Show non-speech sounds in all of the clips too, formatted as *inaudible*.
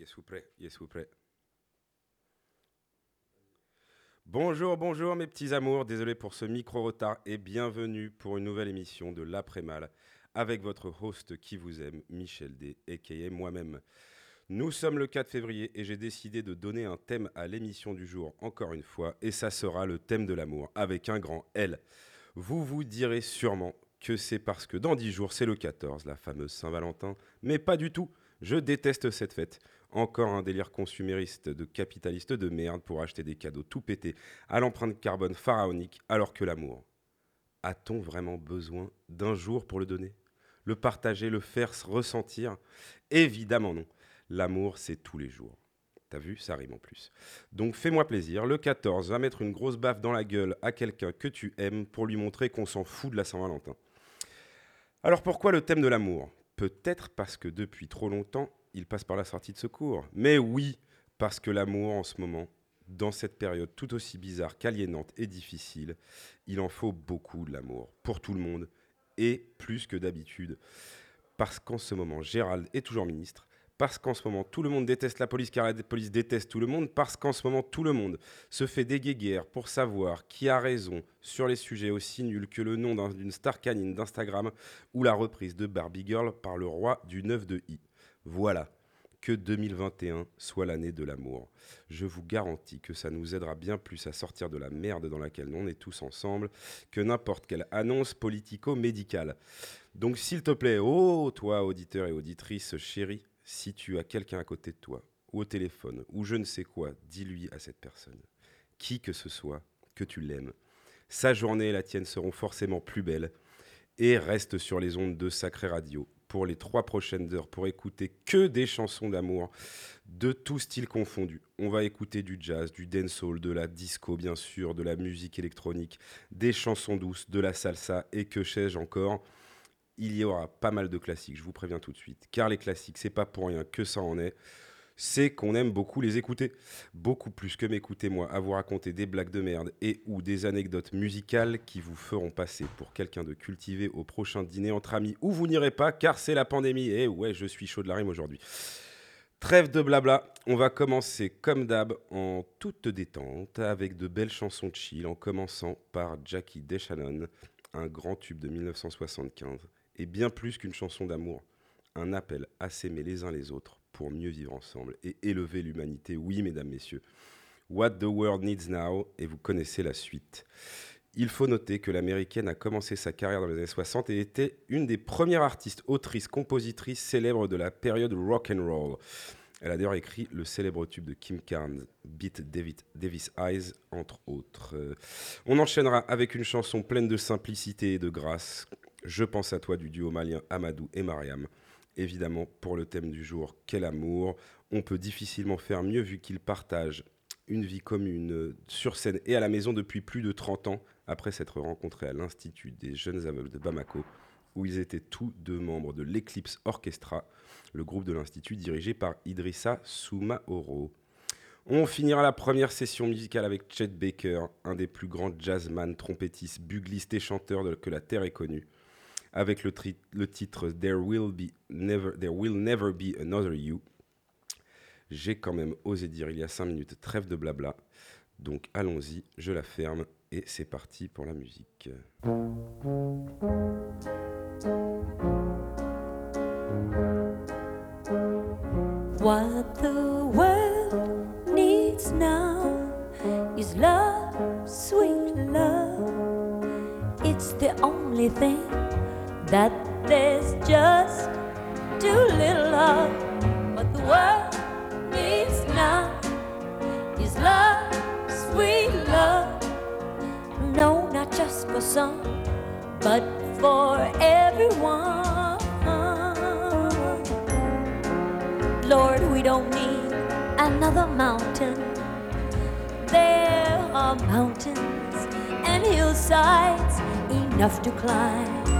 Yes, vous prêt Yes, vous prêt Bonjour, bonjour mes petits amours, désolé pour ce micro-retard et bienvenue pour une nouvelle émission de l'après-mal avec votre host qui vous aime, Michel D, a.k.a. moi-même. Nous sommes le 4 février et j'ai décidé de donner un thème à l'émission du jour encore une fois et ça sera le thème de l'amour avec un grand L. Vous vous direz sûrement que c'est parce que dans 10 jours c'est le 14, la fameuse Saint-Valentin, mais pas du tout. Je déteste cette fête. Encore un délire consumériste de capitaliste de merde pour acheter des cadeaux tout pétés à l'empreinte carbone pharaonique, alors que l'amour. A-t-on vraiment besoin d'un jour pour le donner? Le partager, le faire se ressentir? Évidemment non. L'amour, c'est tous les jours. T'as vu, ça rime en plus. Donc fais-moi plaisir, le 14, va mettre une grosse baffe dans la gueule à quelqu'un que tu aimes pour lui montrer qu'on s'en fout de la Saint-Valentin. Alors pourquoi le thème de l'amour? Peut-être parce que depuis trop longtemps, il passe par la sortie de secours. Mais oui, parce que l'amour en ce moment, dans cette période tout aussi bizarre qu'aliénante et difficile, il en faut beaucoup de l'amour pour tout le monde et plus que d'habitude. Parce qu'en ce moment, Gérald est toujours ministre, parce qu'en ce moment, tout le monde déteste la police car la police déteste tout le monde, parce qu'en ce moment, tout le monde se fait des guéguerres pour savoir qui a raison sur les sujets aussi nuls que le nom d'une star canine d'Instagram ou la reprise de Barbie Girl par le roi du 9 de I. Voilà, que 2021 soit l'année de l'amour. Je vous garantis que ça nous aidera bien plus à sortir de la merde dans laquelle on est tous ensemble que n'importe quelle annonce politico-médicale. Donc s'il te plaît, oh toi auditeur et auditrice chérie, si tu as quelqu'un à côté de toi, ou au téléphone, ou je ne sais quoi, dis-lui à cette personne, qui que ce soit, que tu l'aimes. Sa journée et la tienne seront forcément plus belles. Et reste sur les ondes de Sacré Radio pour les trois prochaines heures pour écouter que des chansons d'amour de tout style confondu. On va écouter du jazz, du dancehall, de la disco bien sûr, de la musique électronique, des chansons douces, de la salsa et que sais-je encore. Il y aura pas mal de classiques, je vous préviens tout de suite. Car les classiques, c'est pas pour rien que ça en est c'est qu'on aime beaucoup les écouter. Beaucoup plus que m'écouter moi, à vous raconter des blagues de merde et ou des anecdotes musicales qui vous feront passer pour quelqu'un de cultivé au prochain dîner entre amis où vous n'irez pas car c'est la pandémie. Et ouais, je suis chaud de la rime aujourd'hui. Trêve de blabla, on va commencer comme d'hab en toute détente avec de belles chansons de chill en commençant par Jackie DeShannon, un grand tube de 1975 et bien plus qu'une chanson d'amour, un appel à s'aimer les uns les autres pour mieux vivre ensemble et élever l'humanité. Oui, mesdames, messieurs. What the World Needs Now, et vous connaissez la suite. Il faut noter que l'américaine a commencé sa carrière dans les années 60 et était une des premières artistes, autrices, compositrices célèbres de la période rock and roll. Elle a d'ailleurs écrit le célèbre tube de Kim Carnes, Beat David, Davis Eyes, entre autres. on enchaînera avec une chanson pleine de simplicité et de grâce. Je pense à toi du duo malien Amadou et Mariam évidemment, pour le thème du jour, quel amour. On peut difficilement faire mieux vu qu'ils partagent une vie commune euh, sur scène et à la maison depuis plus de 30 ans, après s'être rencontrés à l'Institut des jeunes aveugles de Bamako, où ils étaient tous deux membres de l'Eclipse Orchestra, le groupe de l'Institut dirigé par Idrissa Soumaoro. On finira la première session musicale avec Chet Baker, un des plus grands jazzman, trompettistes, buglistes et chanteurs que la Terre ait connu avec le, le titre There Will, be never, There Will Never Be Another You. J'ai quand même osé dire il y a 5 minutes trêve de blabla. Donc allons-y, je la ferme et c'est parti pour la musique. What the world needs now is love, sweet love. It's the only thing that there's just too little love. what the world needs now is love, sweet love. No, not just for some, but for everyone. Lord, we don't need another mountain. There are mountains and hillsides enough to climb.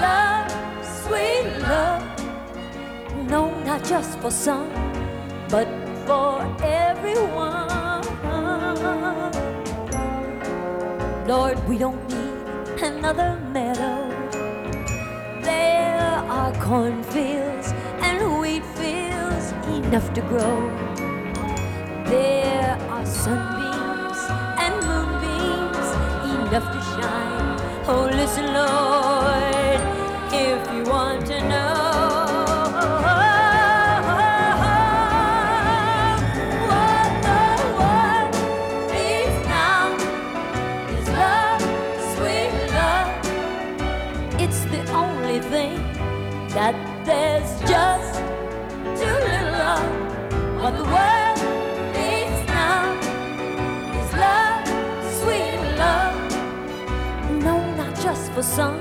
love, sweet love. No, not just for some, but for everyone. Lord, we don't need another meadow. There are cornfields and wheat fields enough to grow. There are sunbeams and moonbeams enough to shine. Oh, listen, Lord. song.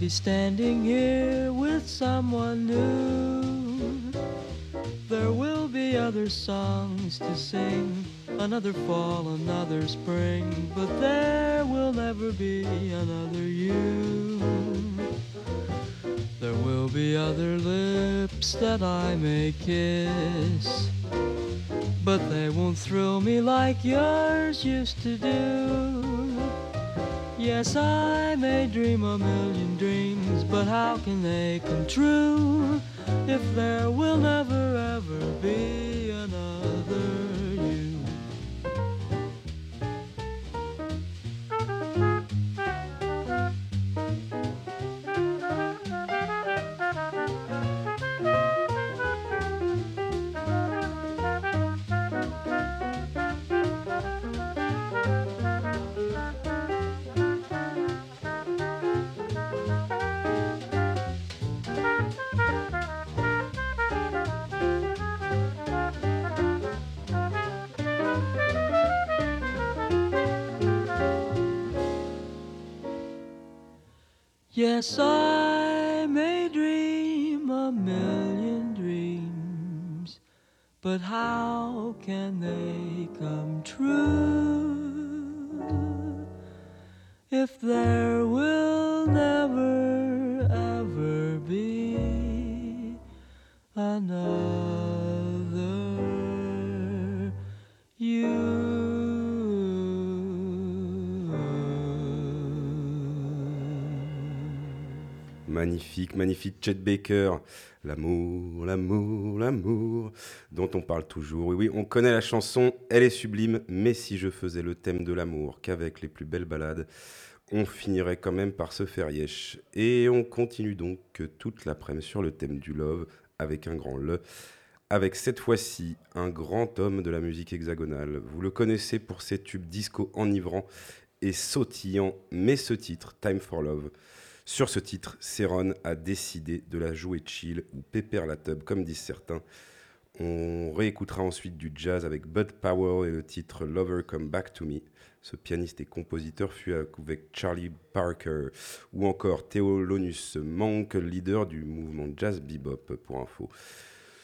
Be standing here with someone new. There will be other songs to sing, another fall, another spring, but there will never be another you. There will be other lips that I may kiss but they won't thrill me like yours used to do. Yes, I may dream a million dreams, but how can they come true if there will never Yes, I Magnifique, magnifique Chet Baker. L'amour, l'amour, l'amour, dont on parle toujours. Oui, oui, on connaît la chanson, elle est sublime, mais si je faisais le thème de l'amour qu'avec les plus belles balades, on finirait quand même par se faire yesh. Et on continue donc toute l'après-midi sur le thème du love, avec un grand le, avec cette fois-ci un grand homme de la musique hexagonale. Vous le connaissez pour ses tubes disco enivrants et sautillants, mais ce titre, Time for Love, sur ce titre, Céron a décidé de la jouer chill ou pépère la tub, comme disent certains. On réécoutera ensuite du jazz avec Bud Powell et le titre Lover Come Back to Me. Ce pianiste et compositeur fut avec Charlie Parker ou encore Théolonus Monk, leader du mouvement jazz bebop pour info.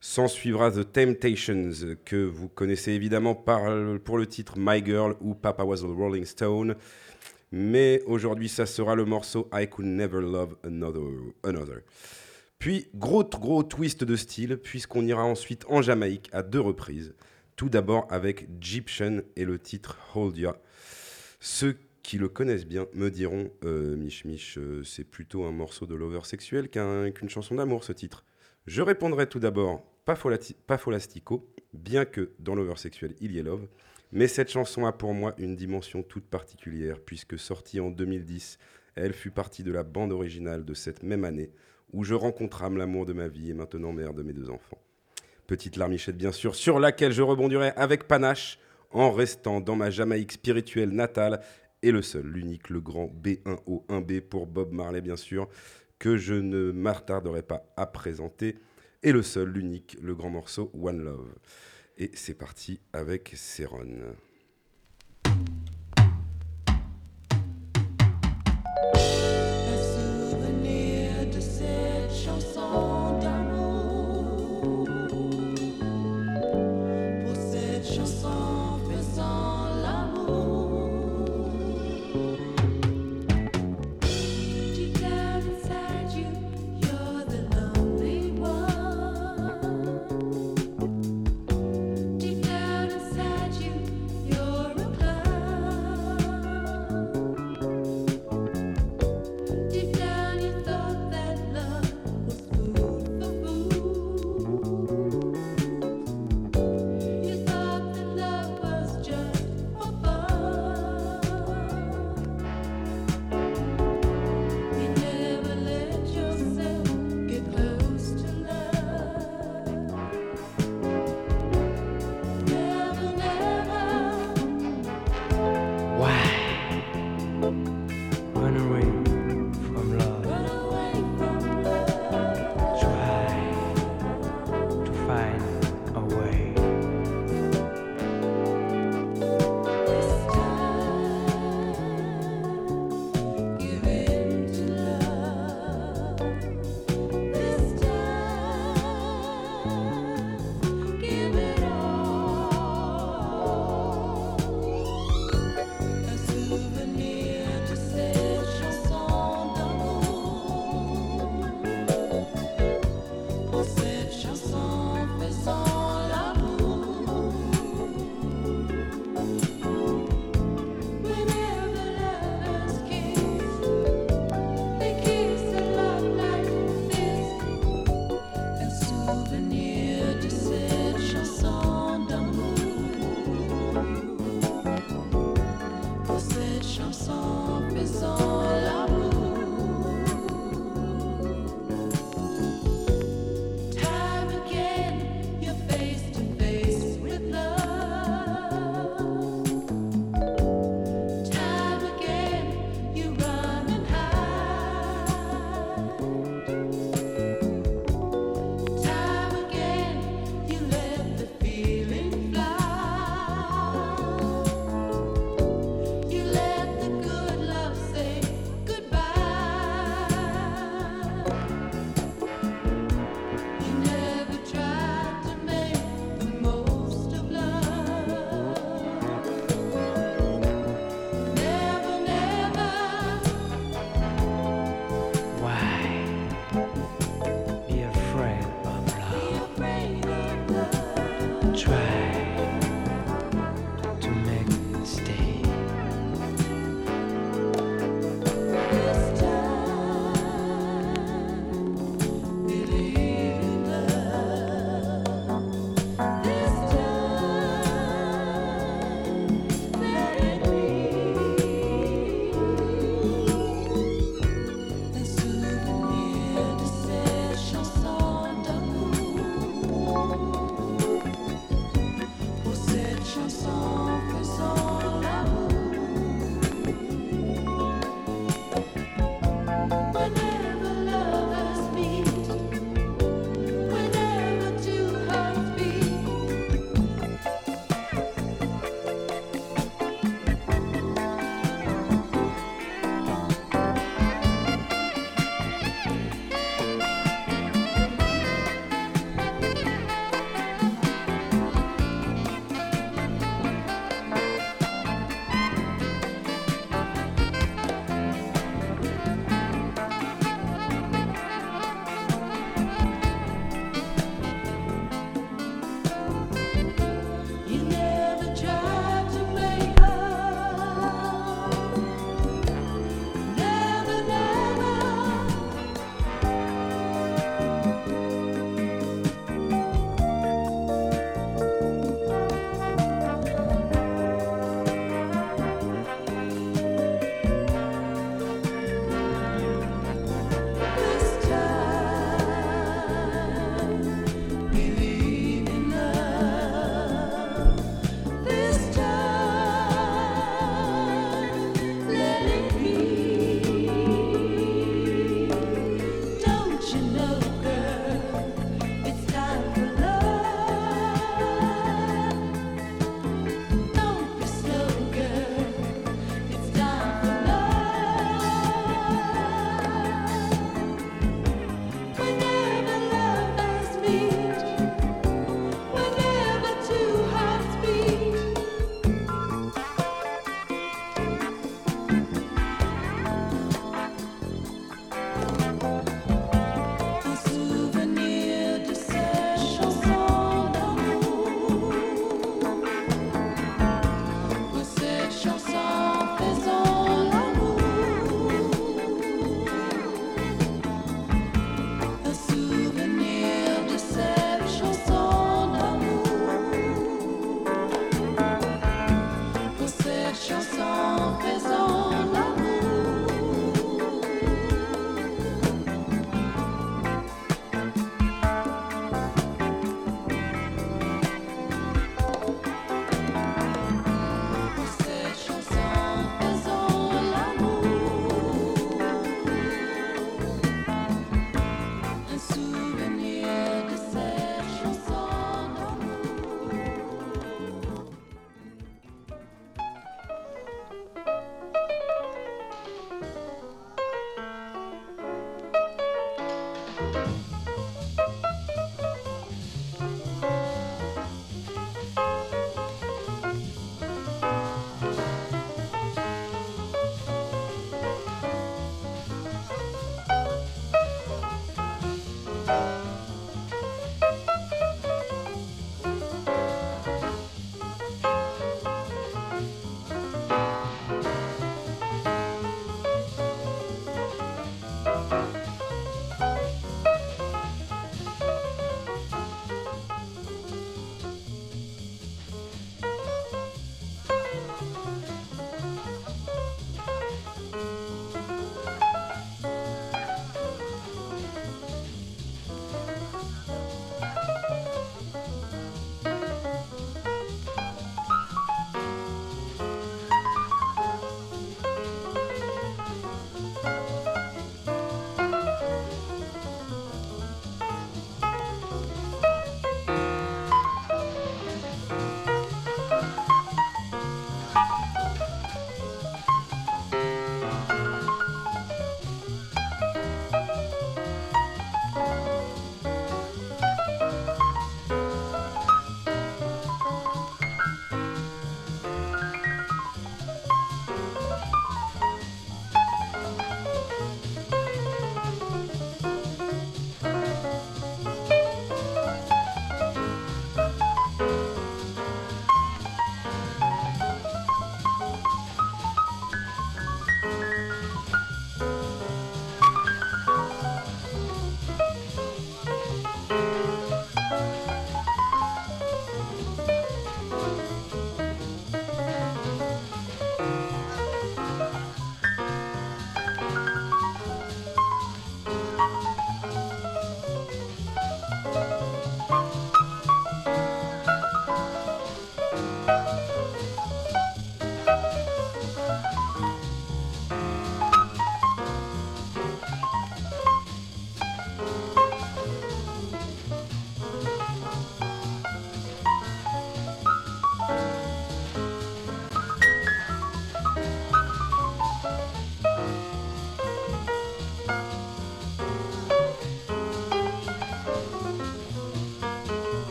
S'en suivra The Temptations, que vous connaissez évidemment par, pour le titre My Girl ou Papa Was a Rolling Stone. Mais aujourd'hui, ça sera le morceau I Could Never Love Another. Puis, gros, gros twist de style, puisqu'on ira ensuite en Jamaïque à deux reprises. Tout d'abord avec Egyptian et le titre Hold Ya. Ceux qui le connaissent bien me diront euh, Mich Mich, euh, c'est plutôt un morceau de lover sexuel qu'un- qu'une chanson d'amour, ce titre. Je répondrai tout d'abord pas, bien que dans lover sexuel il y ait love. Mais cette chanson a pour moi une dimension toute particulière, puisque sortie en 2010, elle fut partie de la bande originale de cette même année, où je rencontrâme l'amour de ma vie et maintenant mère de mes deux enfants. Petite larmichette bien sûr, sur laquelle je rebondirai avec panache, en restant dans ma Jamaïque spirituelle natale, et le seul, l'unique, le grand B1O 1B pour Bob Marley bien sûr, que je ne m'attarderai pas à présenter, et le seul, l'unique, le grand morceau One Love. Et c'est parti avec Céron.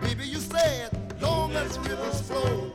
Baby, you said, long as rivers flow,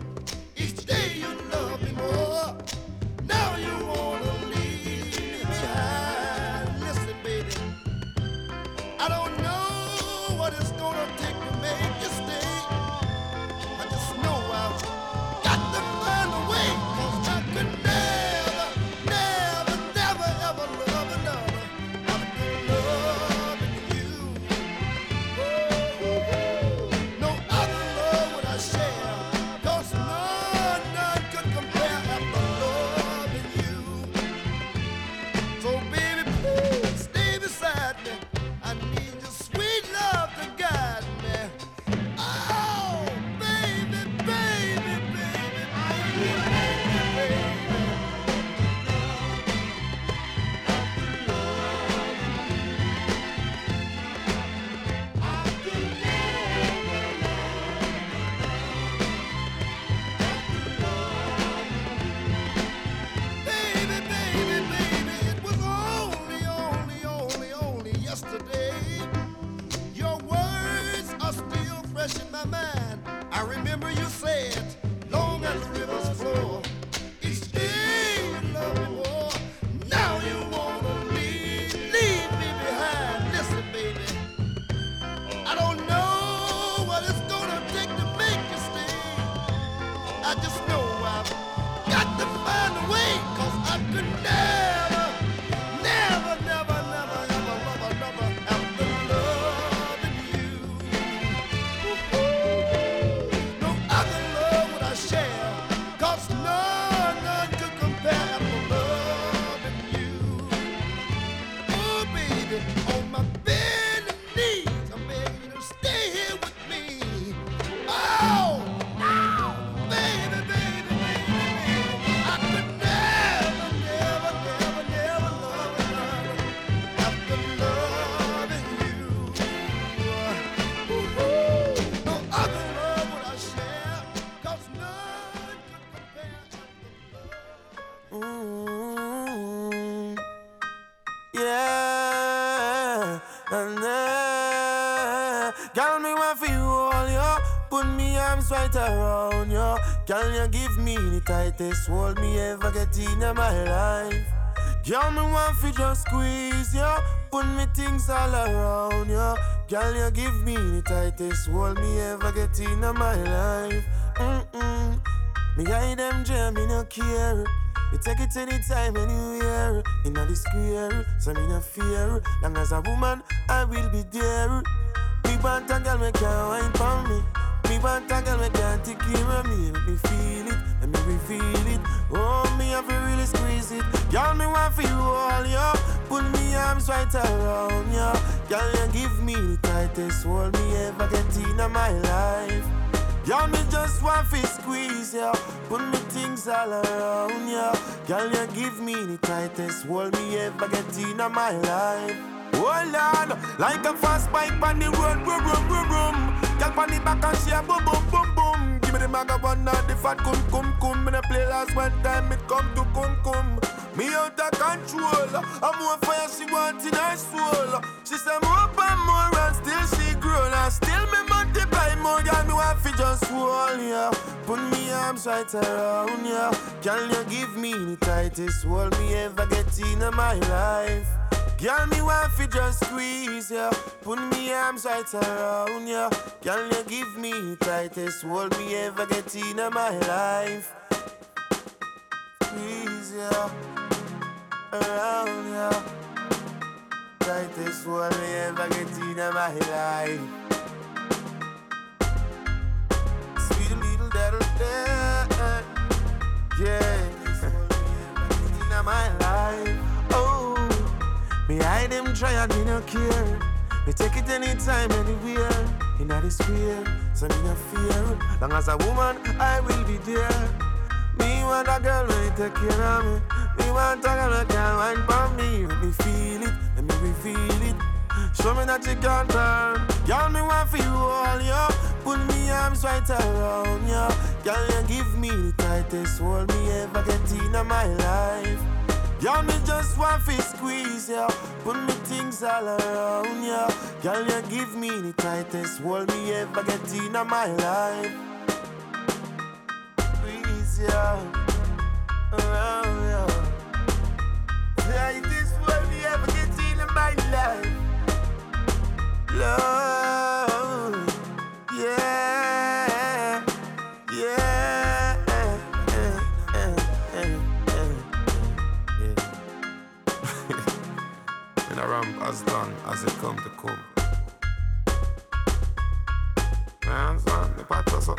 tightest hold me ever get in my life. Girl, me want for just squeeze you. Put me things all around you. Girl, you give me the tightest hold me ever get in my life. Mm-mm. Me hide them jam, me no care. Me take it anytime, anywhere. Inna the square, so me no fear. Long as a woman, I will be there. Me want a girl, me can wine for me. Me want a girl, me can take care of me. Let me feel it, let me reveal it. Oh, me have to really squeeze it. Girl, me want for you all, yo. Put me arms right around you. Girl, you give me the tightest hold me ever get in my life. Y'all me just want to squeeze ya Put me things all around ya Girl, you give me the tightest hold me ever get in my life Hold on, like a fast bike on the road, boom, boom, boom, boom. Girl on the back and she a boom, boom, boom, boom. Give me the maga one the fat cum, cum, cum. Me no play last one time, it come to cum, cum. Me out of control, I'm more fire she want in her soul. She say more and more and still she grow. And still me multiply more, girl, me want fi just hold ya. Put me arms right around ya. Can you give me the tightest hold me ever get in my life? Girl, me want fi just squeeze ya. Put me arms right around ya. Girl, you give me tightest hold me ever get in my life. Squeeze ya. Around ya. Tightest hold me ever get in my life. Sweet little there. Yeah. in my life. Me hide them try and me no care. Me take it anytime, anywhere. In the square, so me no fear. Long as a woman, I will be there. Me want a girl when take care of me. Me want a girl that can wine for me. Let me feel it, let me reveal it. Show me that you can turn. Girl, me want for you all, yo. Put me arms right around you. Girl, you give me the tightest hold me ever get in my life. Girl, me just want to squeeze ya. Put me things all around ya. Girl, you give me the tightest hold me ever get in my life. Squeeze ya. Around ya. Tightest hold me ever get in my life. Love, patrasą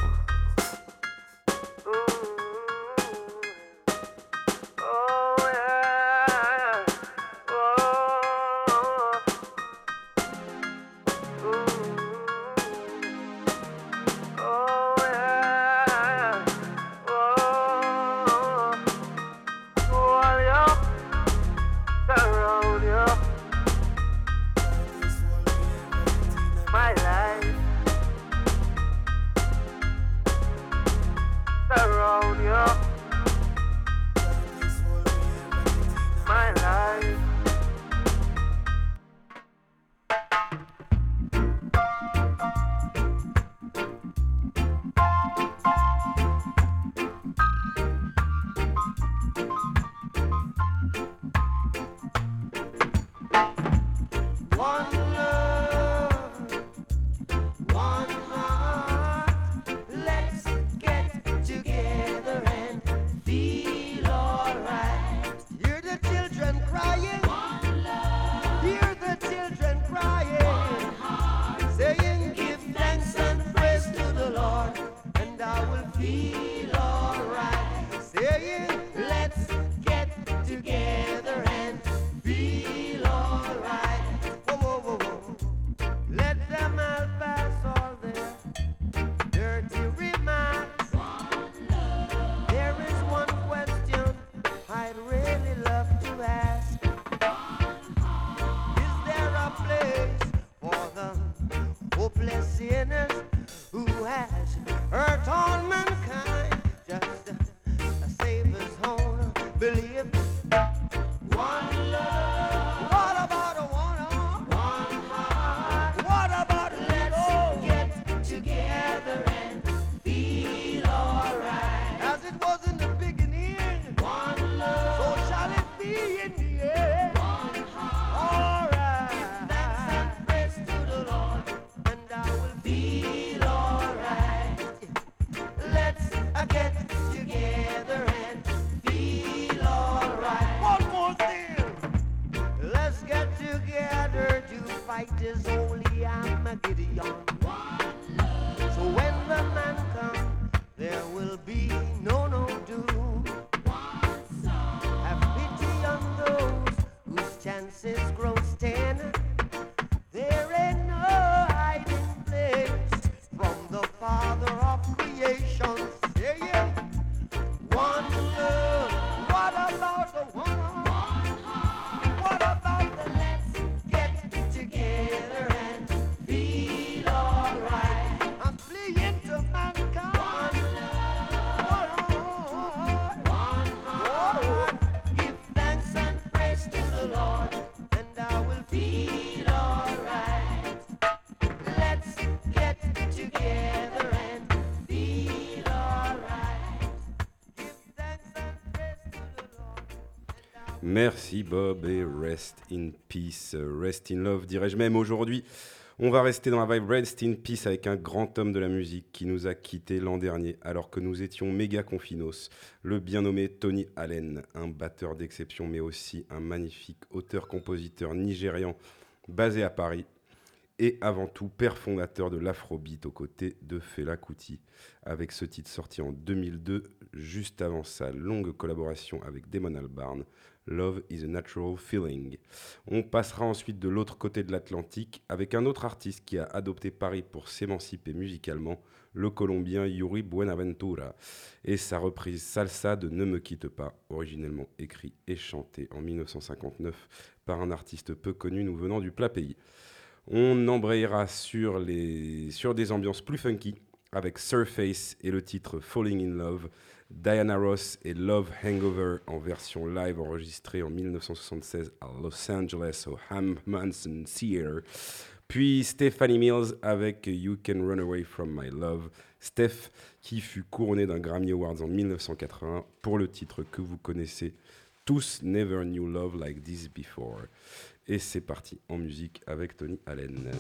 Merci Bob et rest in peace, rest in love dirais-je même aujourd'hui. On va rester dans la vibe Rest in Peace avec un grand homme de la musique qui nous a quittés l'an dernier alors que nous étions méga confinos, le bien nommé Tony Allen, un batteur d'exception mais aussi un magnifique auteur-compositeur nigérian basé à Paris et avant tout père fondateur de l'afrobeat aux côtés de Fela Kuti avec ce titre sorti en 2002 juste avant sa longue collaboration avec Damon Albarn, Love is a Natural Feeling. On passera ensuite de l'autre côté de l'Atlantique avec un autre artiste qui a adopté Paris pour s'émanciper musicalement, le Colombien Yuri Buenaventura, et sa reprise Salsa de Ne me quitte pas, originellement écrit et chanté en 1959 par un artiste peu connu nous venant du plat pays. On embrayera sur, sur des ambiances plus funky avec Surface et le titre Falling in Love, Diana Ross et Love Hangover en version live enregistrée en 1976 à Los Angeles au Ham Manson Theater. Puis Stephanie Mills avec You Can Run Away From My Love. Steph qui fut couronné d'un Grammy Awards en 1980 pour le titre que vous connaissez tous, Never Knew Love Like This Before. Et c'est parti en musique avec Tony Allen.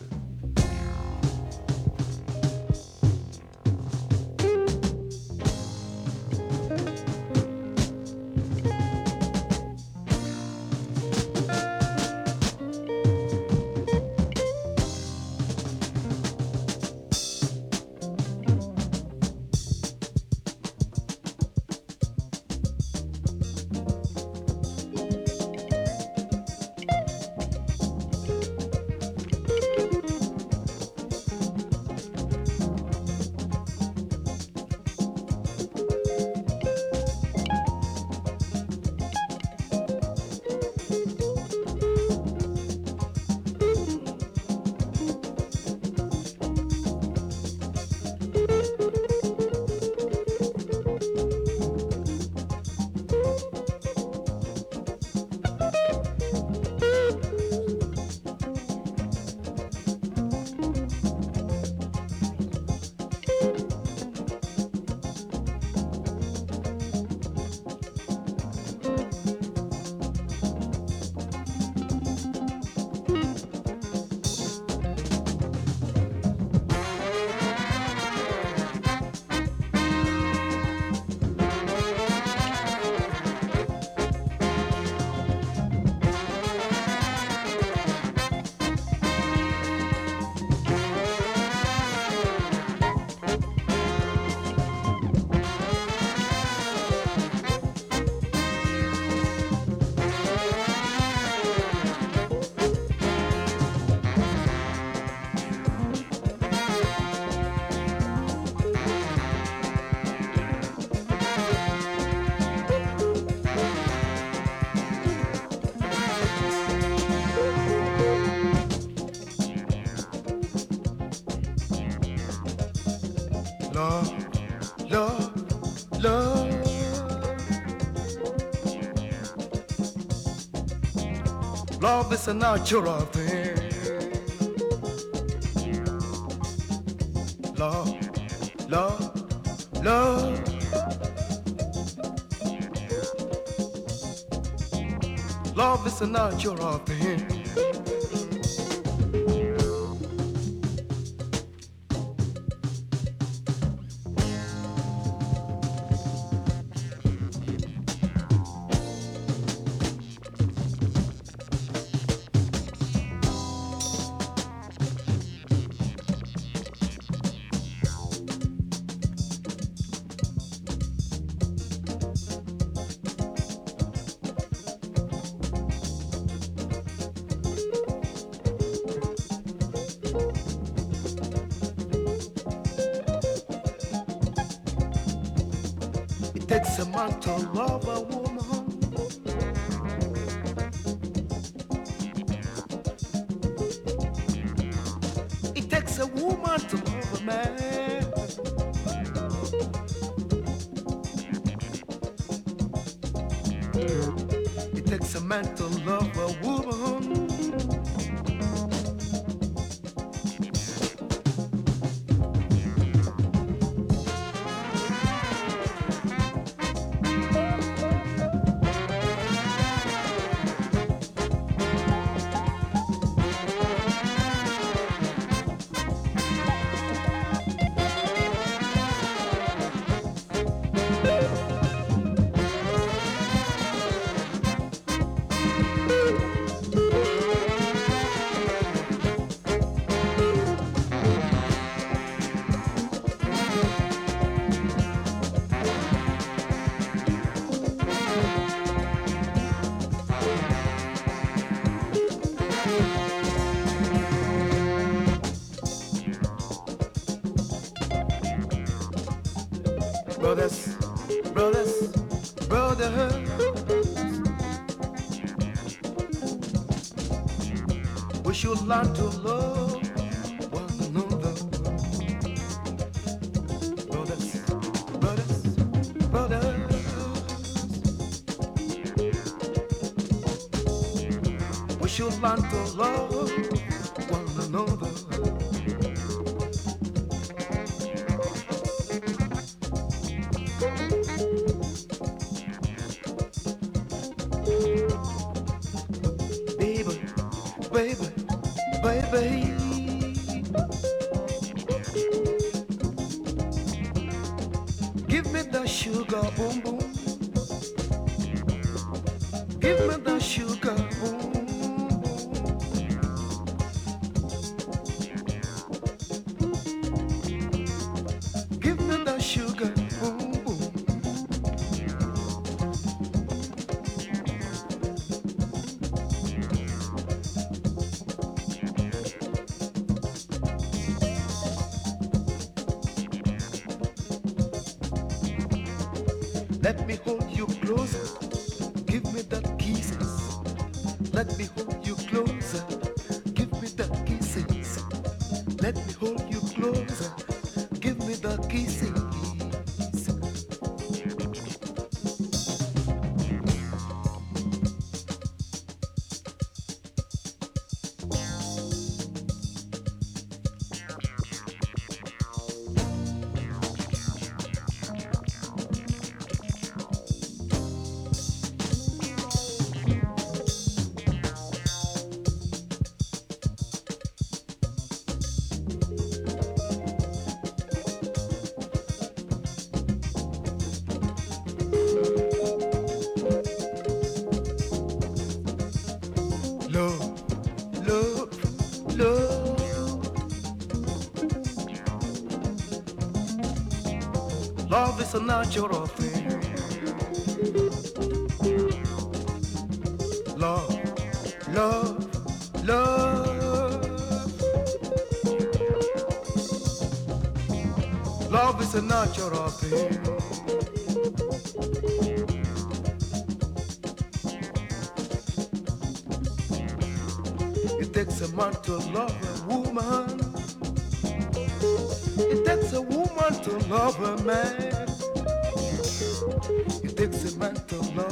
A natural thing. Love, love, love. Love is a natural thing. learn to love. love is a natural thing. Love, love, love. Love is a natural thing. It takes a man to love a woman. It takes a woman to love a man. Dixie went alone.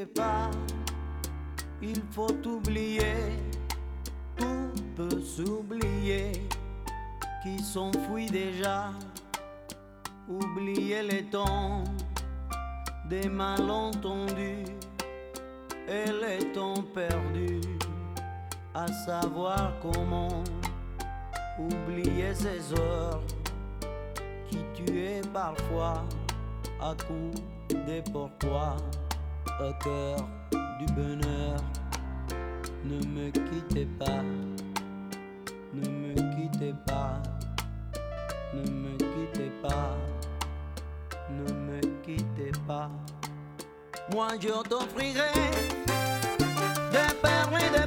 pas, il faut oublier, tout peut s'oublier, qui s'enfuit déjà, oublier les temps. Des malentendus. Et les temps perdus, à savoir comment oublier ces heures qui tuaient parfois à coups des pourquoi du bonheur. Ne me quittez pas, ne me quittez pas, ne me quittez pas, ne me quittez pas. Moi je t'offrirai des perles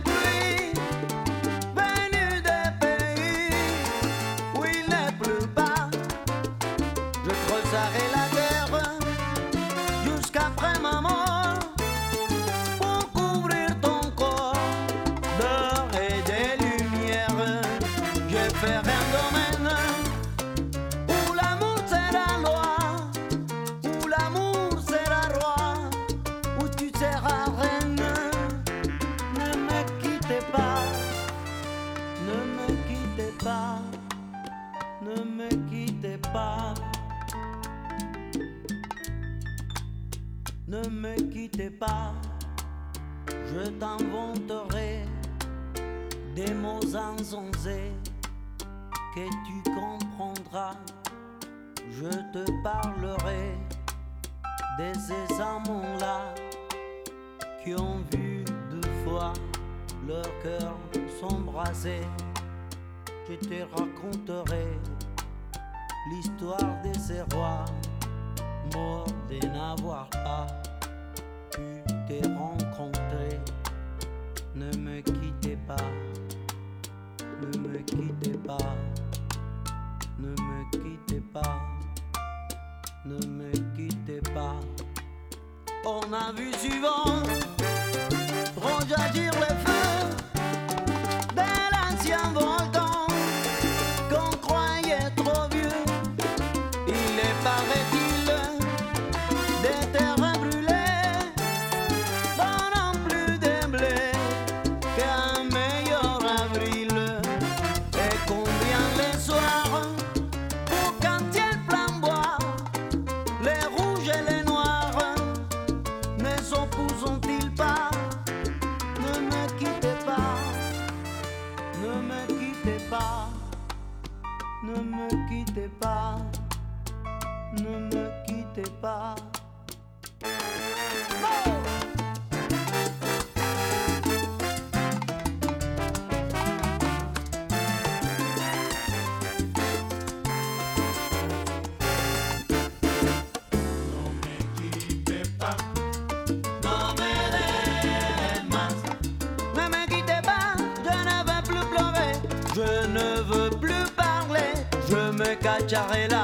katxarela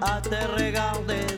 aterre gardena.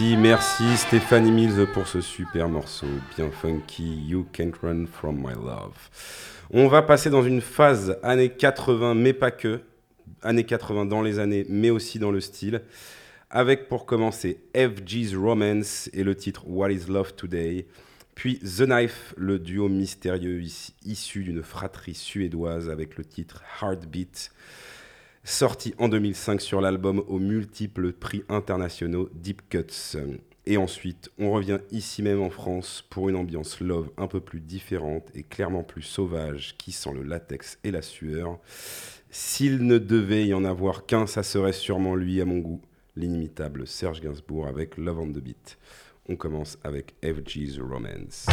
Merci, Stéphanie Mills pour ce super morceau bien funky, You Can't Run From My Love. On va passer dans une phase années 80, mais pas que. Années 80 dans les années, mais aussi dans le style. Avec pour commencer FG's Romance et le titre What is Love Today. Puis The Knife, le duo mystérieux is- issu d'une fratrie suédoise avec le titre Heartbeat sorti en 2005 sur l'album aux multiples prix internationaux Deep Cuts. Et ensuite, on revient ici même en France pour une ambiance love un peu plus différente et clairement plus sauvage qui sent le latex et la sueur. S'il ne devait y en avoir qu'un, ça serait sûrement lui à mon goût, l'inimitable Serge Gainsbourg avec Love on the Beat. On commence avec FG's Romance.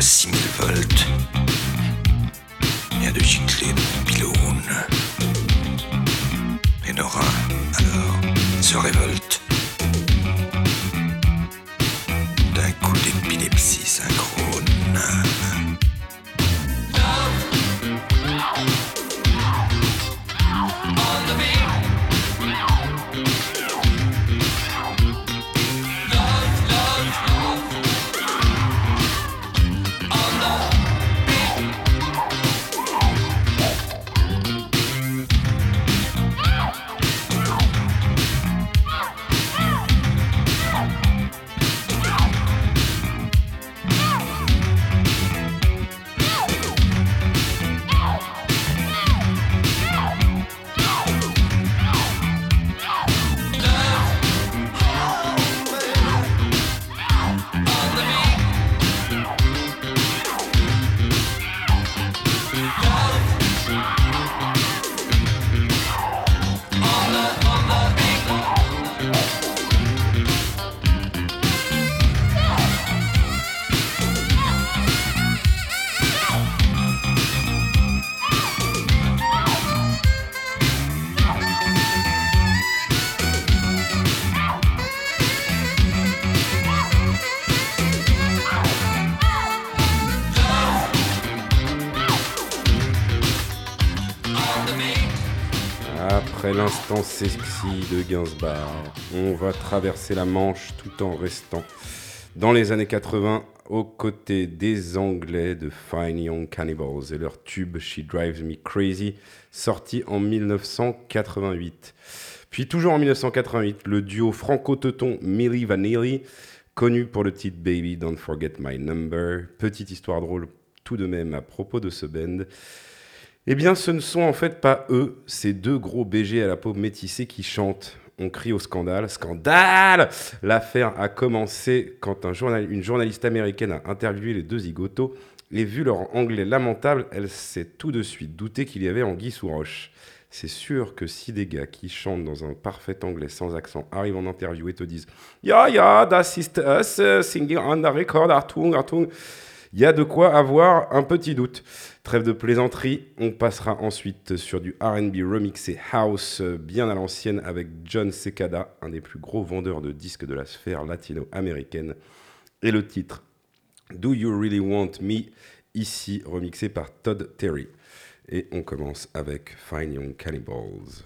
6 000 volts. L'instant sexy de Gainsbourg, on va traverser la Manche tout en restant dans les années 80 aux côtés des Anglais de Fine Young Cannibals et leur tube She Drives Me Crazy, sorti en 1988. Puis toujours en 1988, le duo franco-teuton Milli Vanilli, connu pour le titre Baby Don't Forget My Number. Petite histoire drôle tout de même à propos de ce band. Eh bien, ce ne sont en fait pas eux, ces deux gros BG à la peau métissée qui chantent. On crie au scandale. Scandale L'affaire a commencé quand une journaliste américaine a interviewé les deux zigotos et vu leur anglais lamentable, elle s'est tout de suite douté qu'il y avait anguille sous roche. C'est sûr que si des gars qui chantent dans un parfait anglais sans accent arrivent en interview et te disent Ya ya, das ist us uh, singing on the record, Artung, Artung, il y a de quoi avoir un petit doute. Trêve de plaisanterie, on passera ensuite sur du RB remixé house euh, bien à l'ancienne avec John Secada, un des plus gros vendeurs de disques de la sphère latino-américaine. Et le titre Do You Really Want Me, ici remixé par Todd Terry. Et on commence avec Fine Young Cannibals.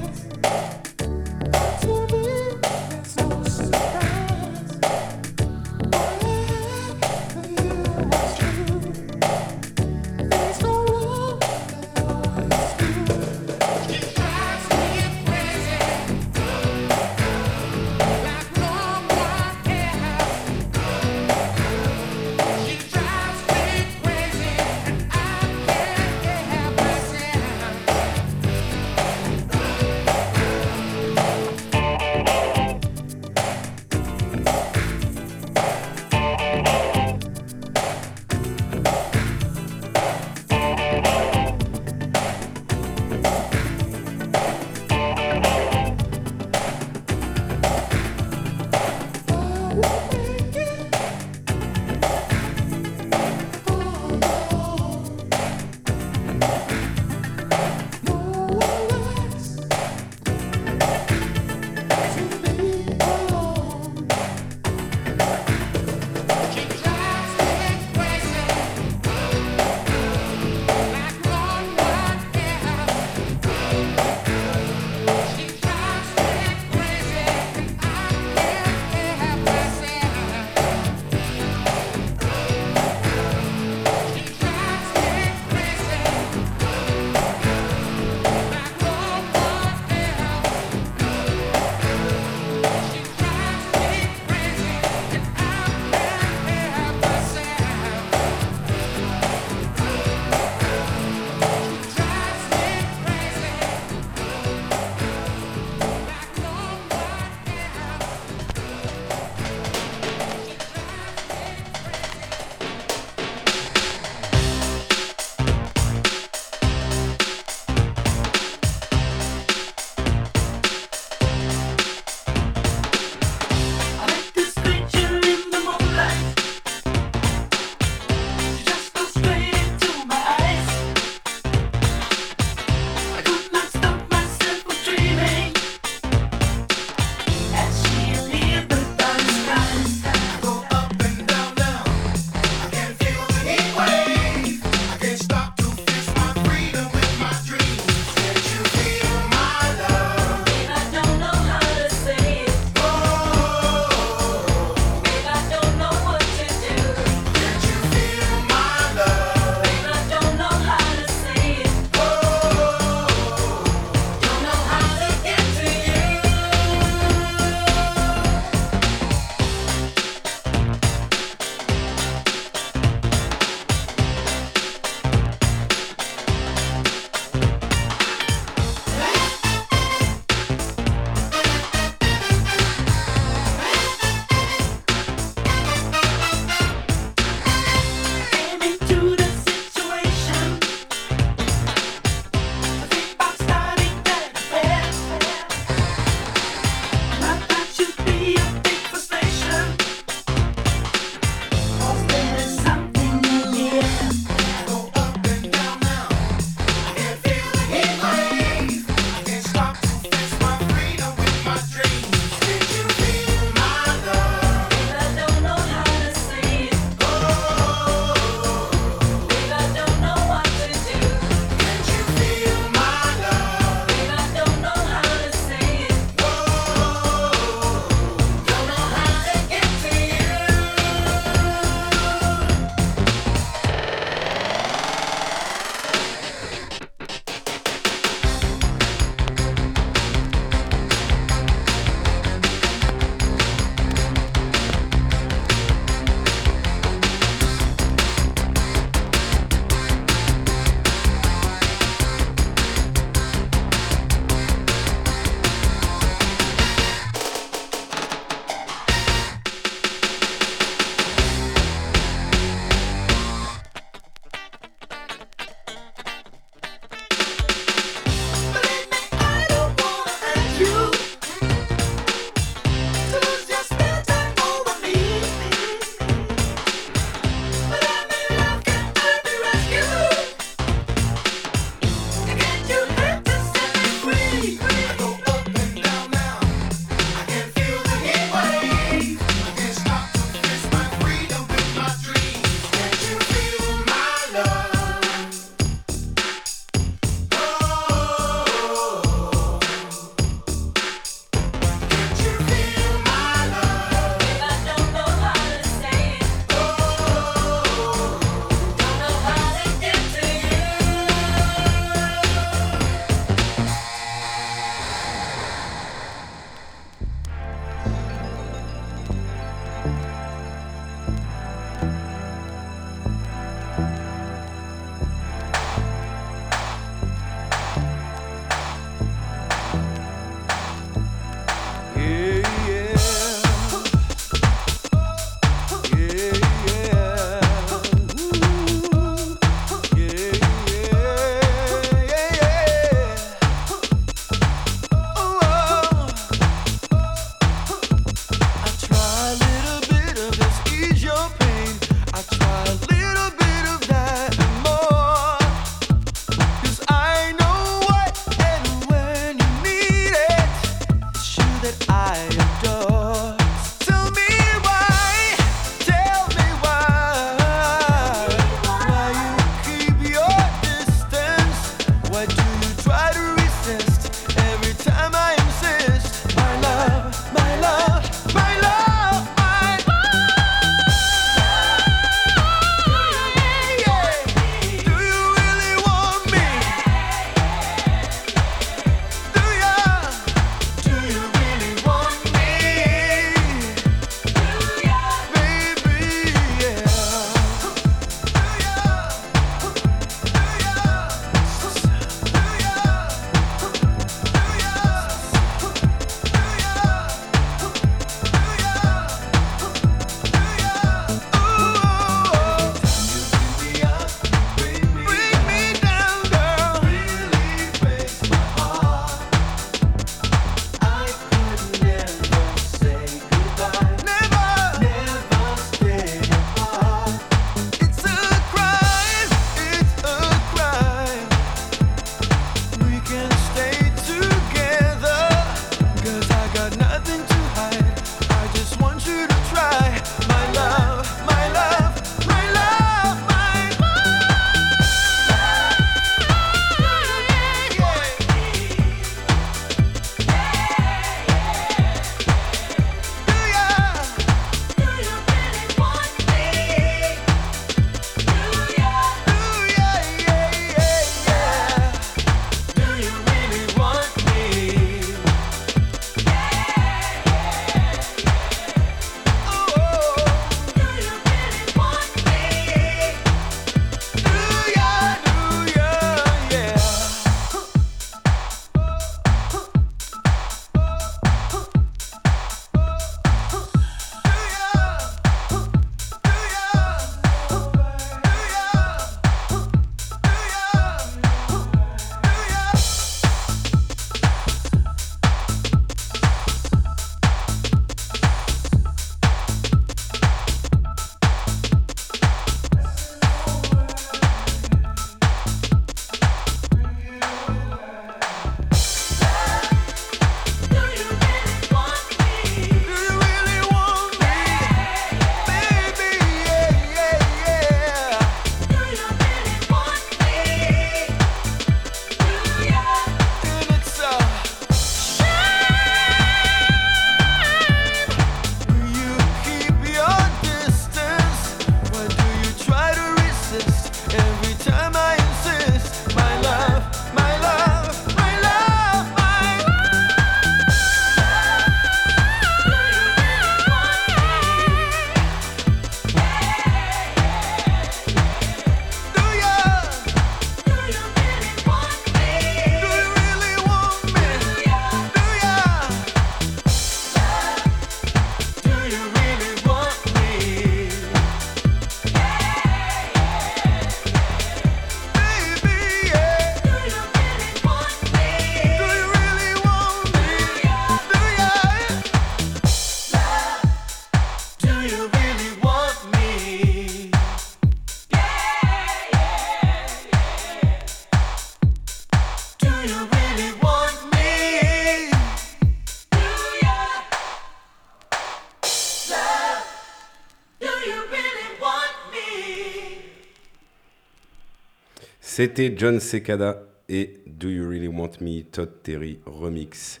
C'était John Secada et Do You Really Want Me, Todd Terry remix.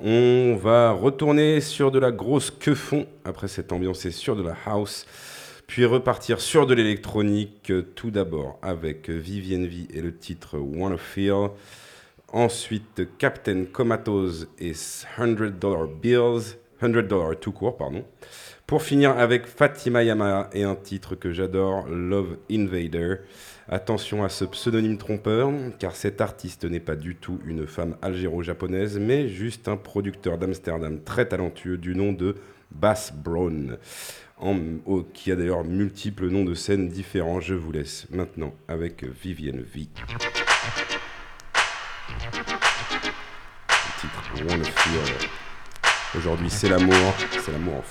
On va retourner sur de la grosse queue fond après cette ambiance et sur de la house, puis repartir sur de l'électronique, tout d'abord avec Vivienne V et le titre Wanna Feel. Ensuite, Captain Comatose et 100 Dollar Bills, 100 Dollar tout court, pardon. Pour finir avec Fatima Yamaha et un titre que j'adore, Love Invader. Attention à ce pseudonyme trompeur, car cet artiste n'est pas du tout une femme algéro-japonaise, mais juste un producteur d'Amsterdam très talentueux du nom de Bass Brown, qui a d'ailleurs multiples noms de scènes différents. Je vous laisse maintenant avec Vivienne V. Titre. Aujourd'hui, c'est l'amour, c'est l'amour en.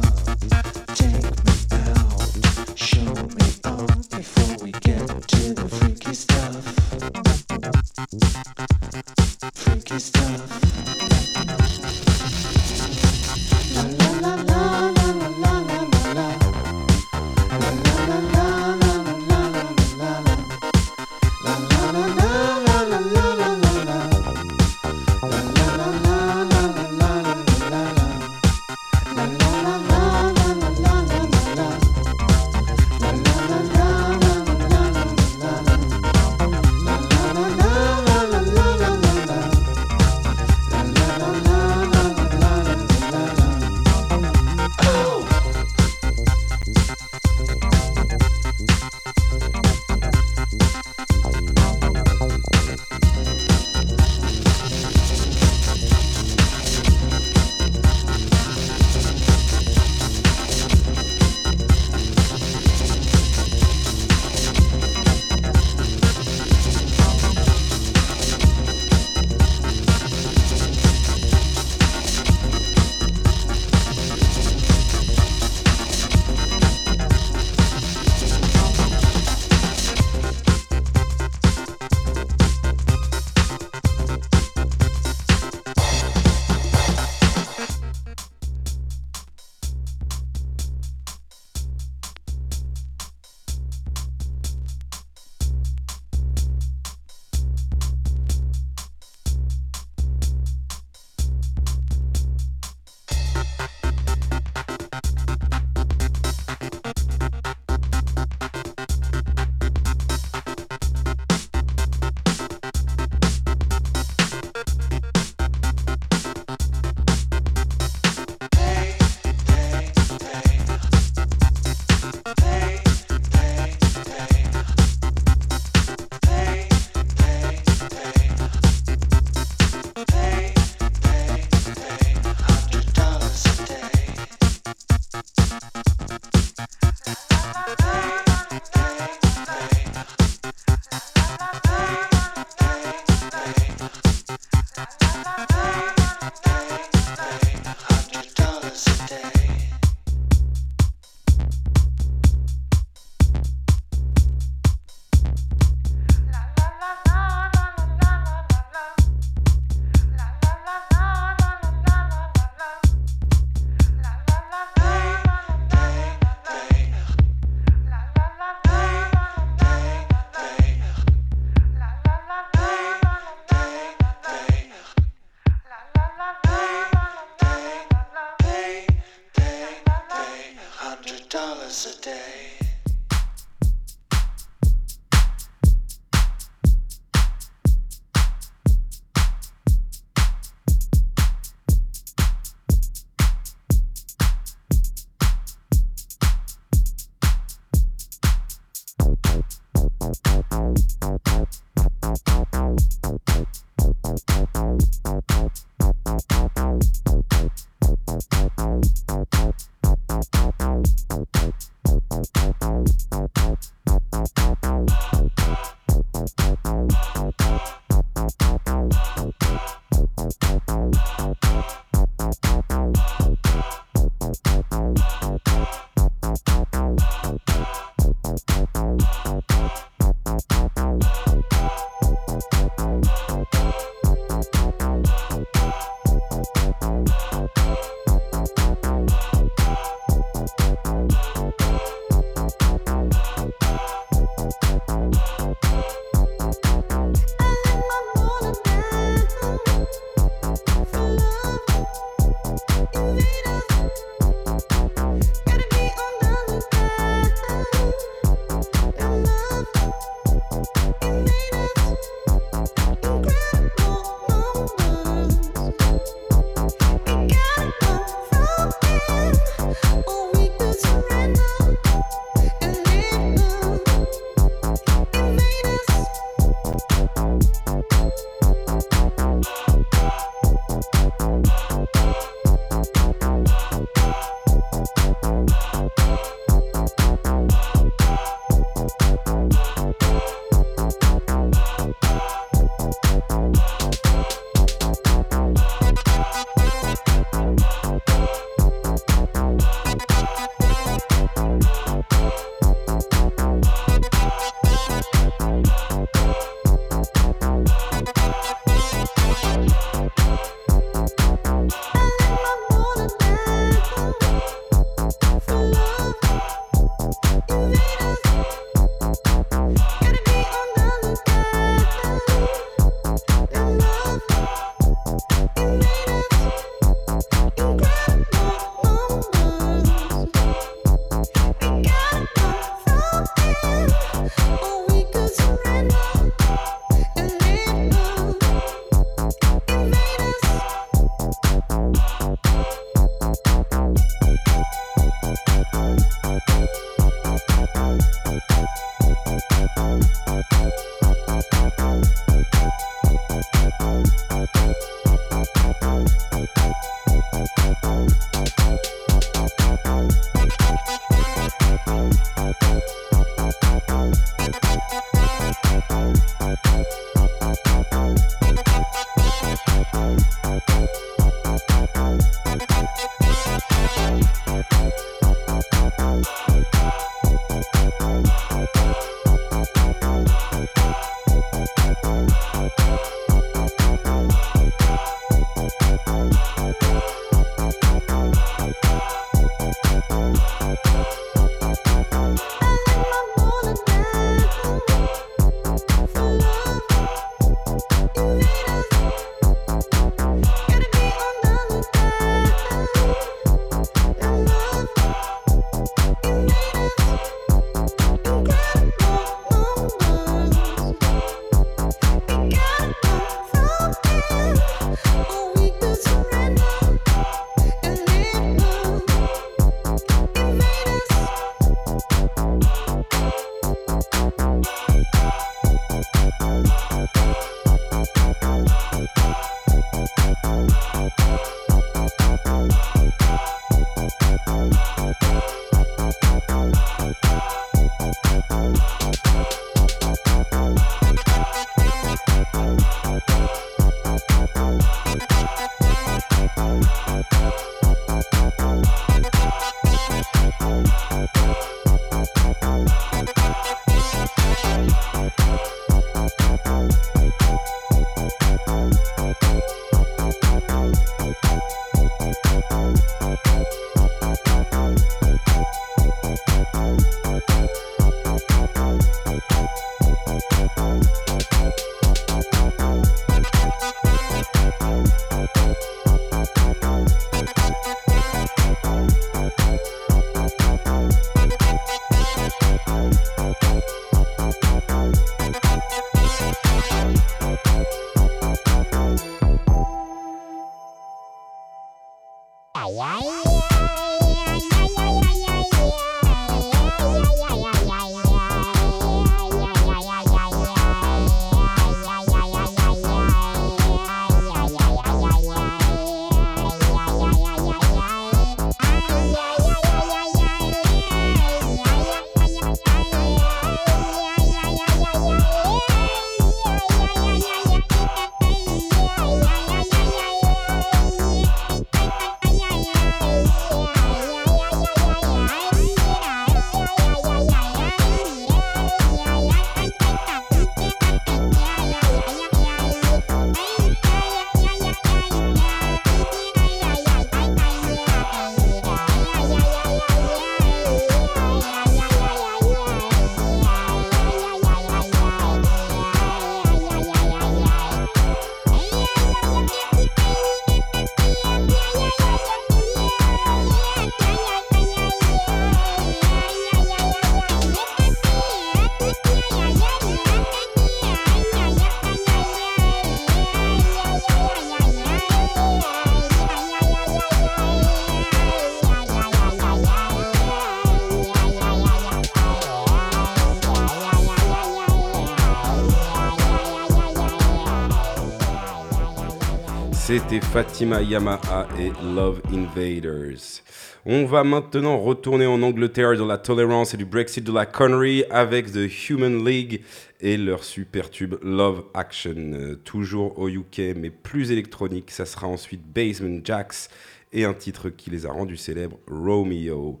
C'était Fatima Yamaha et Love Invaders. On va maintenant retourner en Angleterre dans la tolérance et du Brexit de la connerie avec The Human League et leur super tube Love Action. Toujours au UK mais plus électronique, ça sera ensuite Basement Jacks et un titre qui les a rendus célèbres, Romeo.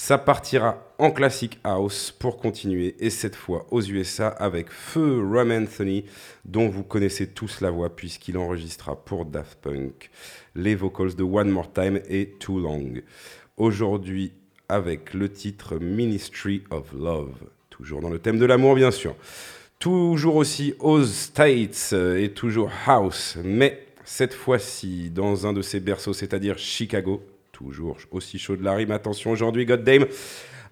Ça partira en classic house pour continuer, et cette fois aux USA avec Feu Rum Anthony, dont vous connaissez tous la voix puisqu'il enregistra pour Daft Punk les vocals de One More Time et Too Long. Aujourd'hui avec le titre Ministry of Love, toujours dans le thème de l'amour bien sûr. Toujours aussi aux States euh, et toujours house, mais cette fois-ci dans un de ses berceaux, c'est-à-dire Chicago, toujours aussi chaud de la rime. Attention aujourd'hui, Goddamn,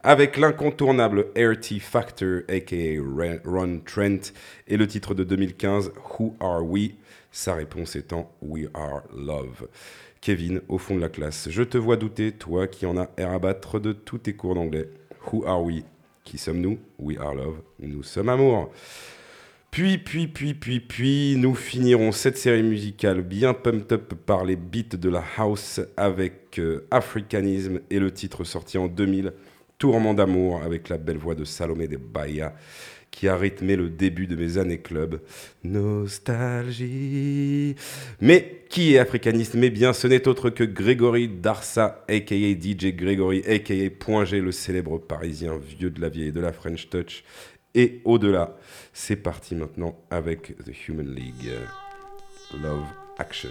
avec l'incontournable RT Factor, aka Ron Trent, et le titre de 2015, Who Are We? Sa réponse étant We Are Love. Kevin, au fond de la classe, je te vois douter, toi qui en as air à battre de tous tes cours d'anglais. Who are we? Qui sommes-nous? We are love. Nous sommes amour. Puis, puis, puis, puis, puis, nous finirons cette série musicale bien pumped up par les beats de la house avec euh, Africanisme et le titre sorti en 2000, Tourment d'amour, avec la belle voix de Salomé de Bahia, qui a rythmé le début de mes années club. Nostalgie. Mais qui est africaniste Mais bien, ce n'est autre que Grégory Darsa, aka DJ Grégory, aka le célèbre parisien vieux de la vieille de la French Touch. Et au-delà, c'est parti maintenant avec The Human League. Love Action.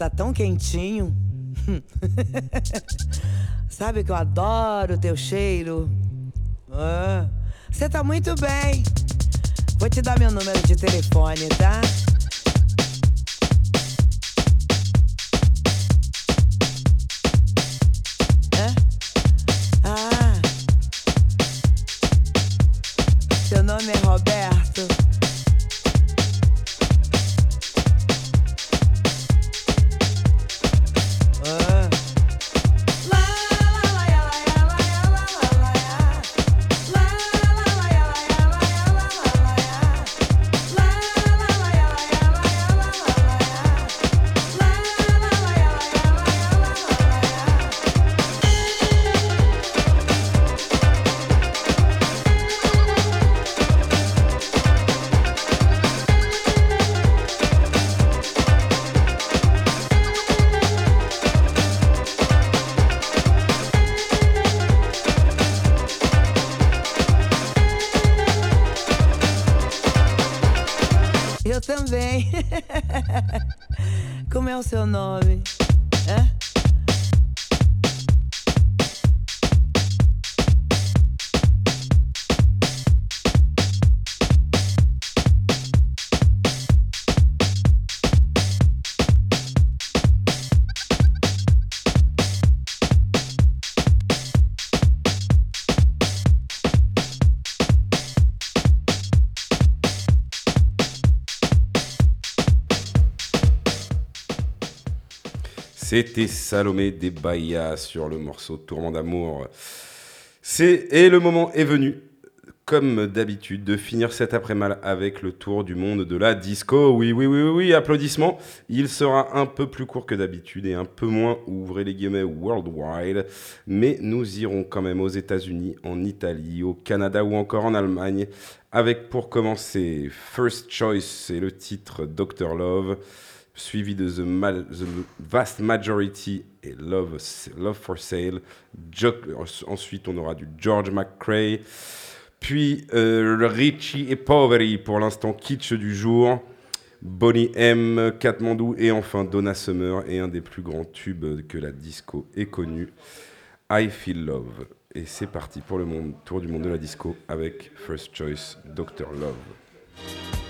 tá tão quentinho. *laughs* Sabe que eu adoro o teu cheiro. Você ah, tá muito bem. Vou te dar meu número de telefone, tá? C'était Salomé des Bahia sur le morceau Tourment d'amour. C'est et le moment est venu, comme d'habitude, de finir cet après-midi avec le tour du monde de la disco. Oui, oui, oui, oui, oui, applaudissements. Il sera un peu plus court que d'habitude et un peu moins, ouvrez les guillemets, worldwide. Mais nous irons quand même aux États-Unis, en Italie, au Canada ou encore en Allemagne. Avec pour commencer First Choice, c'est le titre Dr. Love suivi de The, Vast Majority et Love, for Sale. Ensuite, on aura du George McCrae. Puis euh, Richie et Poveri pour l'instant kitsch du jour. Bonnie M, Katmandou et enfin Donna Summer et un des plus grands tubes que la disco ait connu, I Feel Love. Et c'est parti pour le tour du monde de la disco avec First Choice Dr. Love.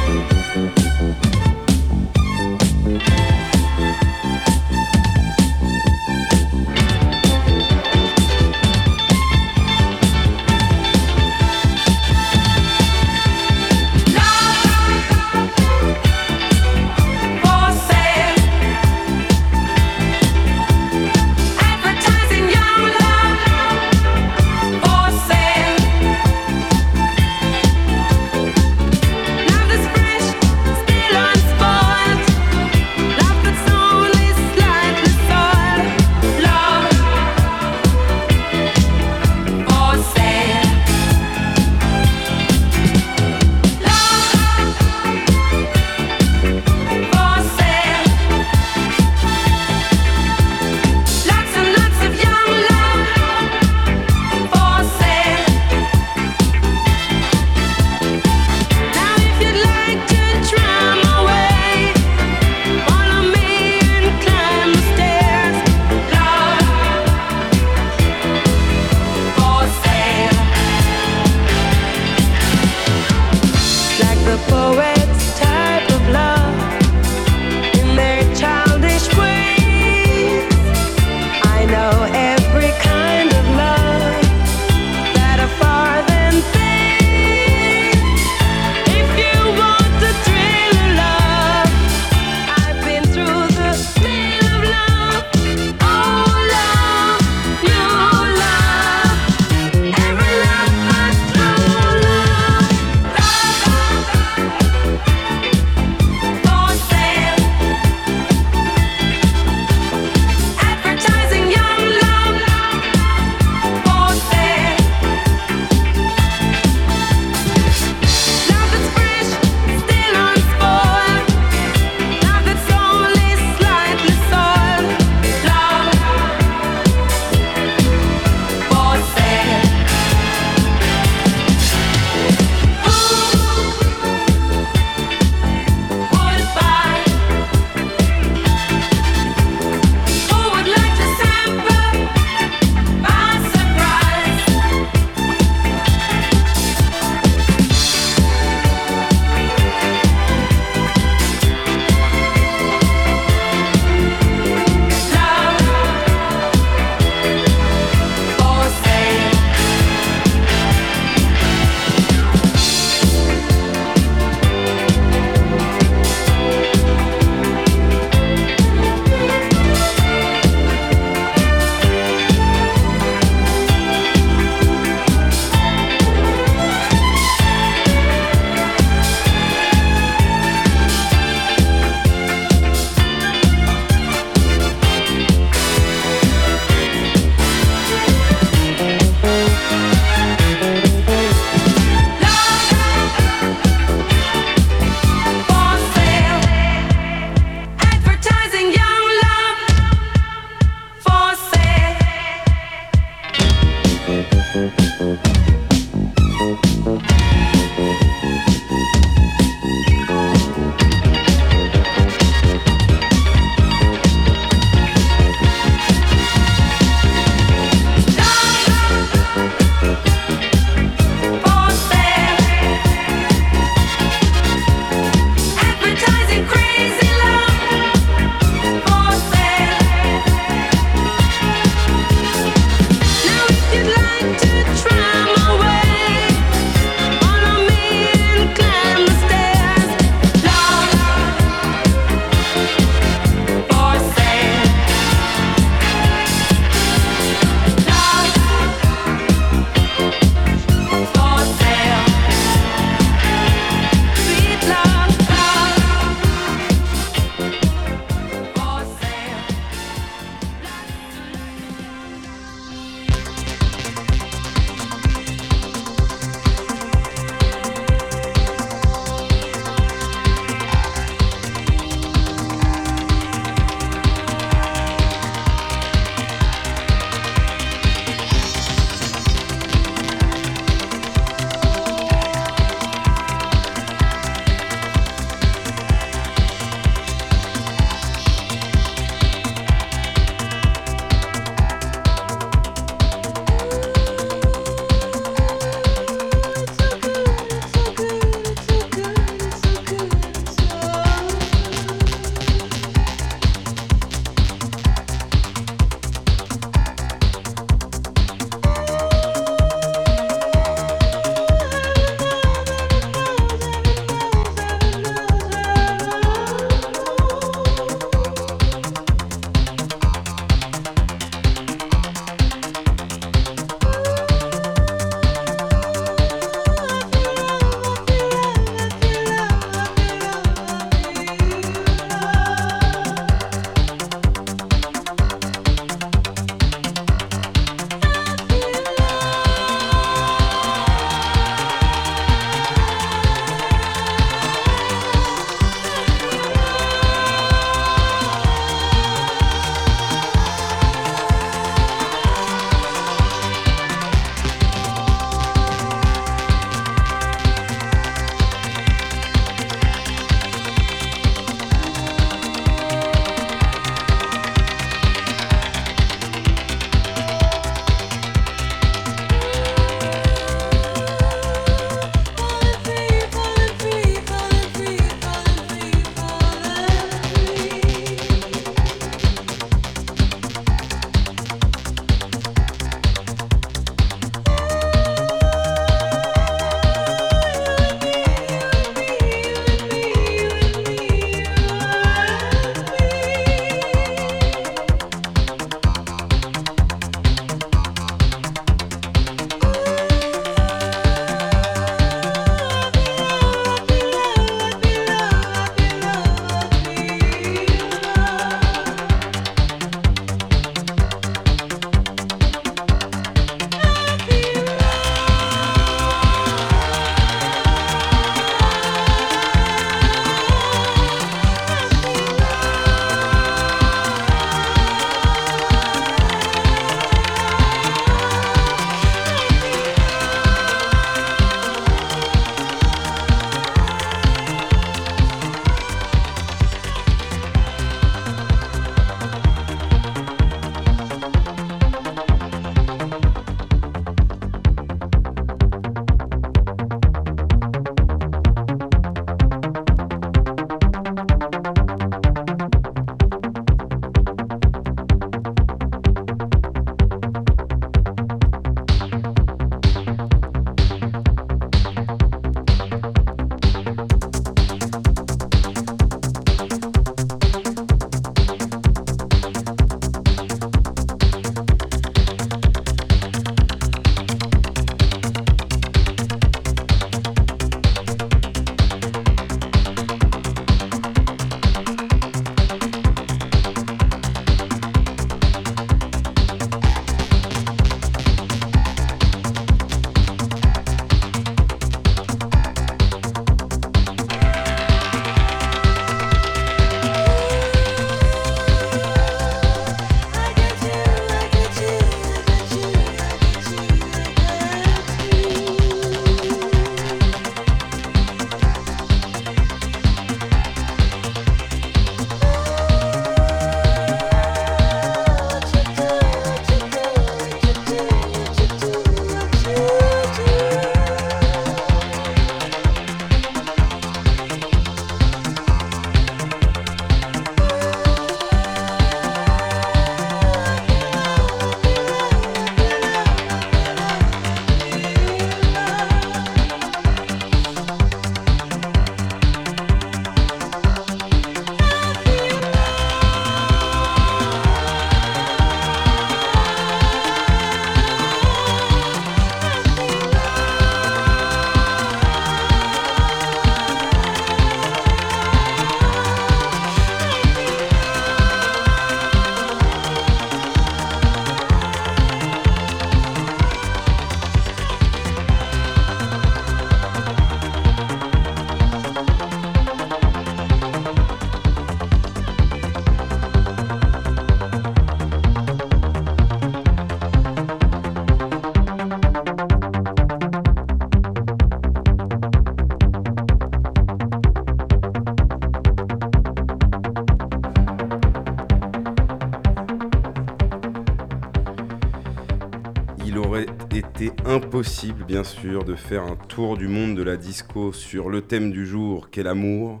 Impossible, bien sûr, de faire un tour du monde de la disco sur le thème du jour, qu'est l'amour,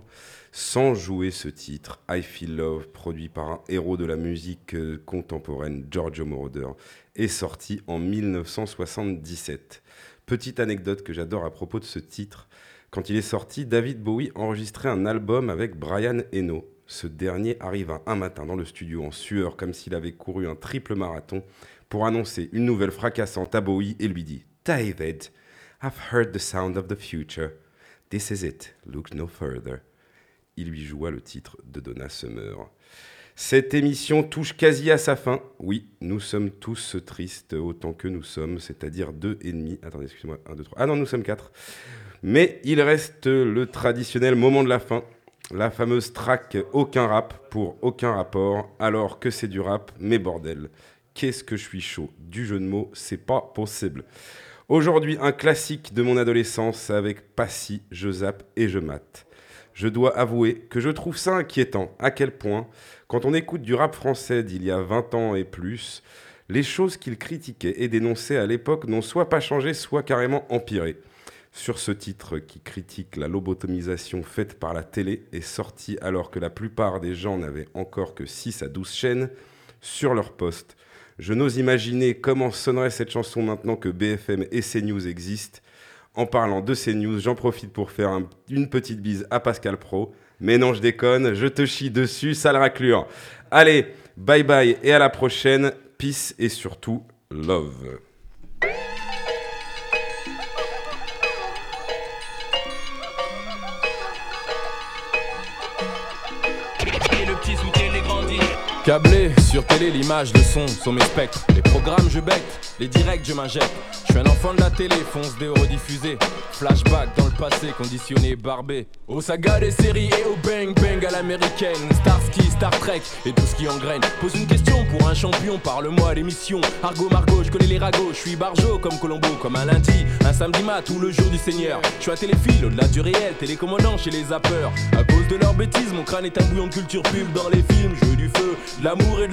sans jouer ce titre, I Feel Love, produit par un héros de la musique euh, contemporaine, Giorgio Moroder, est sorti en 1977. Petite anecdote que j'adore à propos de ce titre, quand il est sorti, David Bowie enregistrait un album avec Brian Eno. Ce dernier arriva un matin dans le studio en sueur comme s'il avait couru un triple marathon pour annoncer une nouvelle fracassante à Bowie et lui dit David, I've heard the sound of the future. This is it. Look no further. Il lui joua le titre de Donna Summer. Cette émission touche quasi à sa fin. Oui, nous sommes tous tristes autant que nous sommes, c'est-à-dire deux et demi. Attendez, excusez-moi, un, deux, trois. Ah non, nous sommes quatre. Mais il reste le traditionnel moment de la fin. La fameuse track Aucun rap pour aucun rapport, alors que c'est du rap, mais bordel. Qu'est-ce que je suis chaud. Du jeu de mots, c'est pas possible. Aujourd'hui, un classique de mon adolescence avec Passy, je zappe et je mate. Je dois avouer que je trouve ça inquiétant à quel point, quand on écoute du rap français d'il y a 20 ans et plus, les choses qu'il critiquait et dénonçait à l'époque n'ont soit pas changé, soit carrément empiré. Sur ce titre qui critique la lobotomisation faite par la télé et sorti alors que la plupart des gens n'avaient encore que 6 à 12 chaînes sur leur poste. Je n'ose imaginer comment sonnerait cette chanson maintenant que BFM et CNews existent. En parlant de CNews, j'en profite pour faire un- une petite bise à Pascal Pro. Mais non, je déconne, je te chie dessus, sale raclure. Allez, bye bye et à la prochaine. Peace et surtout, love. Câblé sur télé, l'image, le son sont mes spectres. Les programmes, je bec, les directs, je m'injecte. Je suis un enfant de la télé, fonce des rediffusés. Flashback dans le passé, conditionné, barbé. Aux sagas des séries et au bang bang à l'américaine. Starsky, Star Trek et tout ce qui engraine. Pose une question pour un champion, parle-moi l'émission. Argo Margot, je connais les ragots, je suis barjo comme Colombo, comme un lundi, un samedi mat ou le jour du Seigneur. Je suis à téléphile, au-delà du réel, télécommandant chez les zappeurs. À cause de leurs bêtises, mon crâne est un bouillon de culture pub dans les films. Jeu du feu, de l'amour et de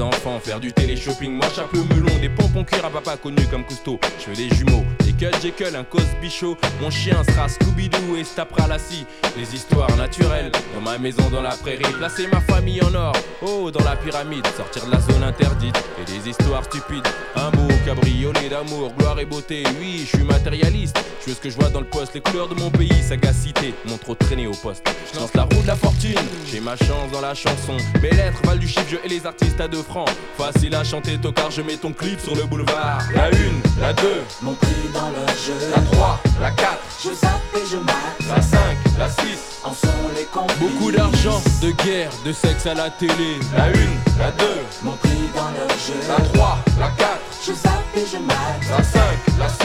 enfants, faire du télé-shopping. Moi, chapeau melon, des pompons cuir à papa connu comme Cousteau. Je veux des jumeaux, des Cut Jekyll, un Cosby Show. Mon chien sera Scooby-Doo et se tapera la scie. Les histoires naturelles, dans ma maison, dans la prairie. Placer ma famille en or, oh, dans la pyramide. Sortir de la zone interdite et des histoires stupides. Un beau cabriolet d'amour, gloire et beauté. Oui, je suis matérialiste. Je veux ce que je vois dans le poste, les couleurs de mon pays, sagacité. Mon trop traîné au poste. Je lance la roue de la fortune, j'ai ma chance dans la chanson. Mes lettres valent du chiffre, je et les artistes à deux francs. Facile à chanter, tocard, je mets ton clip sur le boulevard. La une, la deux, Mon prix dans le jeu. la 3, la 4, Je zappe et je mate. la 5, la 6. En sont les complices. Beaucoup d'argent, de guerre, de sexe à la télé. La une, la 2, Mon prix dans le jeu. la 3, la 4, Je zappe et je mate. la 5, la 6.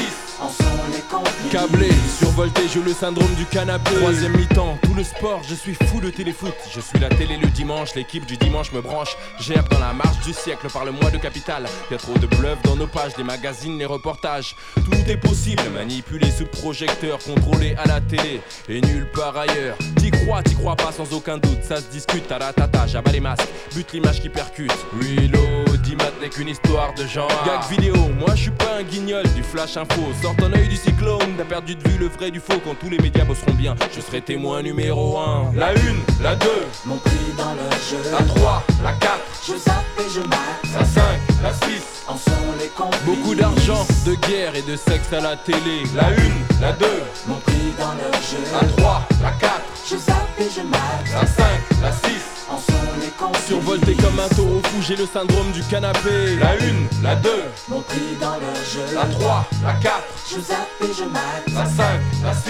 En survolté, j'ai le syndrome du canapé. Troisième mi-temps, tout le sport, je suis fou de téléfoot. Je suis la télé le dimanche, l'équipe du dimanche me branche. Gère dans la marche du siècle, parle-moi de capital. Y'a trop de bluff dans nos pages, les magazines, les reportages. Tout est possible, manipulé sous projecteur, contrôlé à la télé et nulle part ailleurs. T'y crois, t'y crois pas sans aucun doute, ça se discute, taratata, j'abats les masques, bute l'image qui percute. Reload, Dimat n'est qu'une histoire de genre. Gag vidéo, moi je suis pas un guignol du flash info. Sors ton œil du cyclone, t'as perdu de vue le vrai du faux. Quand tous les médias bosseront bien, je serai témoin numéro 1. La 1, la 2, Mon prix dans le jeu. la 3, la 4, Je zappe et je mate. la 5, la 6. En sont les complices. Beaucoup d'argent, de guerre et de sexe à la télé. La 1, la 2, Mon prix dans le jeu. la 3, la 4, Je zappe et je mate. la 5, la 6. En sont les complices. Survolté comme un taureau fou, j'ai le syndrome du canapé. La 1, la 2, Mon prix dans le jeu. la 3, la 4, Je zappe et je mate. la 5, la 6.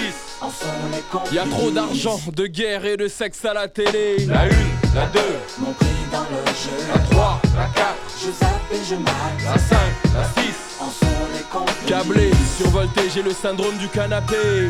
En sont les complices. Y a trop d'argent, de guerre et de sexe à la télé. La 1, la 2, Mon prix dans le jeu. la 3, la 4, Je zappe et je mate. la 5, la 6. En sont les complices. Câblé, j'ai le syndrome du canapé.